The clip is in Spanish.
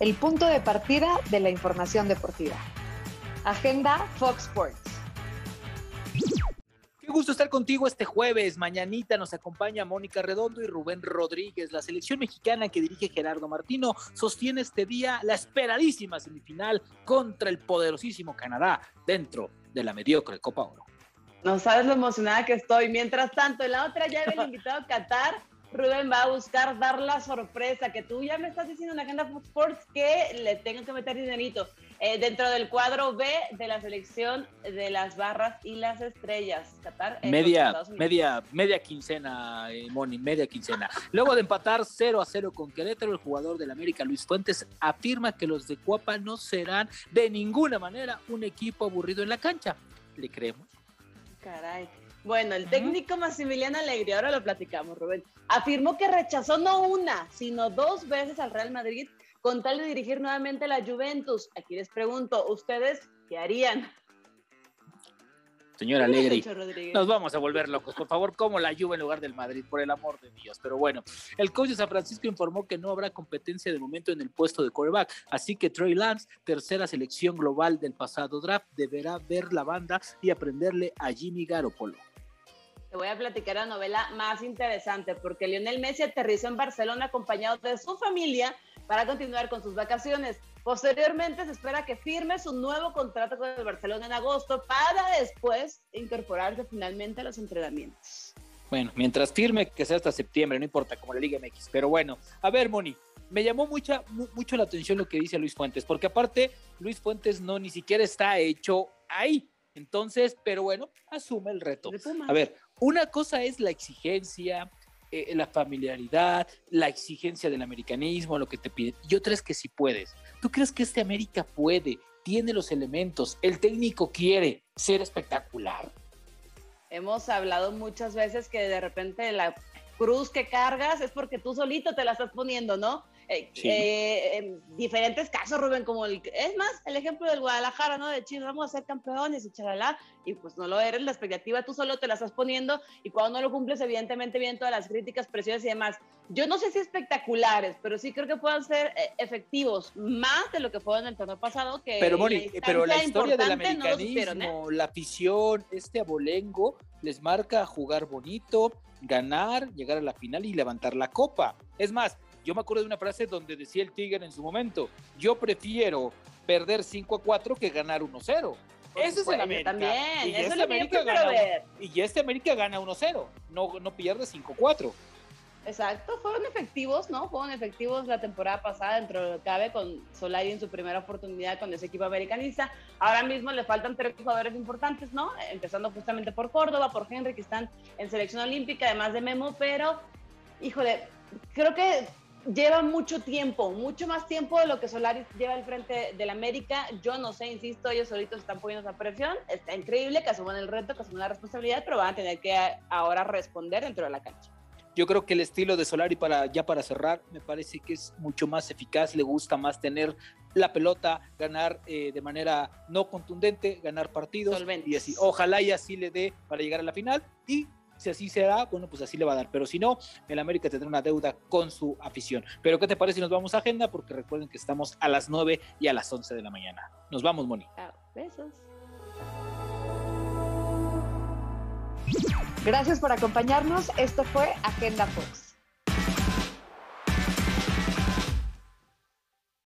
el punto de partida de la información deportiva. Agenda Fox Sports. Qué gusto estar contigo este jueves. Mañanita nos acompaña Mónica Redondo y Rubén Rodríguez. La selección mexicana que dirige Gerardo Martino sostiene este día la esperadísima semifinal contra el poderosísimo Canadá dentro de la mediocre Copa Oro. No sabes lo emocionada que estoy. Mientras tanto, en la otra llave el invitado a Qatar, Rubén va a buscar dar la sorpresa que tú ya me estás diciendo en la agenda Fox Sports que le tengo que meter dinerito eh, dentro del cuadro B de la selección de las barras y las estrellas. Qatar. Media, media, media quincena, eh, Moni, media quincena. Luego de empatar 0 a 0 con Querétaro, el jugador del América, Luis Fuentes, afirma que los de Cuapa no serán de ninguna manera un equipo aburrido en la cancha. ¿Le creemos? Caray. Bueno, el técnico Maximiliano Alegre, ahora lo platicamos, Rubén, afirmó que rechazó no una, sino dos veces al Real Madrid con tal de dirigir nuevamente la Juventus. Aquí les pregunto, ¿ustedes qué harían? Señor Alegre, nos vamos a volver locos. Por favor, como la Juve en lugar del Madrid, por el amor de Dios. Pero bueno, el coach de San Francisco informó que no habrá competencia de momento en el puesto de quarterback, así que Trey Lance, tercera selección global del pasado draft, deberá ver la banda y aprenderle a Jimmy Garoppolo. Te voy a platicar la novela más interesante porque Lionel Messi aterrizó en Barcelona acompañado de su familia para continuar con sus vacaciones. Posteriormente se espera que firme su nuevo contrato con el Barcelona en agosto para después incorporarse finalmente a los entrenamientos. Bueno, mientras firme, que sea hasta septiembre, no importa, como la Liga MX. Pero bueno, a ver, Moni, me llamó mucha, mucho la atención lo que dice Luis Fuentes, porque aparte, Luis Fuentes no ni siquiera está hecho ahí. Entonces, pero bueno, asume el reto. A ver, una cosa es la exigencia, eh, la familiaridad, la exigencia del americanismo, lo que te piden. Y otra es que si puedes. ¿Tú crees que este América puede? Tiene los elementos, el técnico quiere ser espectacular. Hemos hablado muchas veces que de repente la cruz que cargas es porque tú solito te la estás poniendo, ¿no? Eh, eh, en diferentes casos, Rubén, como el, es más, el ejemplo del Guadalajara, ¿no? De Chile, vamos a ser campeones y chalala, y pues no lo eres, la expectativa tú solo te la estás poniendo, y cuando no lo cumples, evidentemente vienen todas las críticas, presiones y demás. Yo no sé si espectaculares, pero sí creo que puedan ser eh, efectivos, más de lo que fue en el torneo pasado, que pero, Moni, pero la historia del americanismo, la afición, este abolengo, les marca jugar bonito, ganar, llegar a la final y levantar la copa. Es más, yo me acuerdo de una frase donde decía el Tigre en su momento, yo prefiero perder 5 a 4 que ganar 1 0. Ese es el América. También, y eso este América gana, y este América gana 1-0, no, no pierde 5-4. Exacto, fueron efectivos, ¿no? Fueron efectivos la temporada pasada dentro de lo que cabe con Solari en su primera oportunidad con ese equipo americanista. Ahora mismo le faltan tres jugadores importantes, ¿no? Empezando justamente por Córdoba, por Henry, que están en selección olímpica, además de Memo, pero, híjole, creo que lleva mucho tiempo, mucho más tiempo de lo que Solari lleva al frente del América. Yo no sé, insisto, ellos solitos están poniendo esa presión. Está increíble que asuman el reto, que asuman la responsabilidad, pero van a tener que ahora responder dentro de la cancha. Yo creo que el estilo de Solari para ya para cerrar me parece que es mucho más eficaz, le gusta más tener la pelota, ganar eh, de manera no contundente, ganar partidos y así. Ojalá y así le dé para llegar a la final y si así será, bueno, pues así le va a dar. Pero si no, el América tendrá una deuda con su afición. Pero ¿qué te parece si nos vamos a agenda? Porque recuerden que estamos a las 9 y a las 11 de la mañana. Nos vamos, Moni. besos. Gracias por acompañarnos. Esto fue Agenda Fox.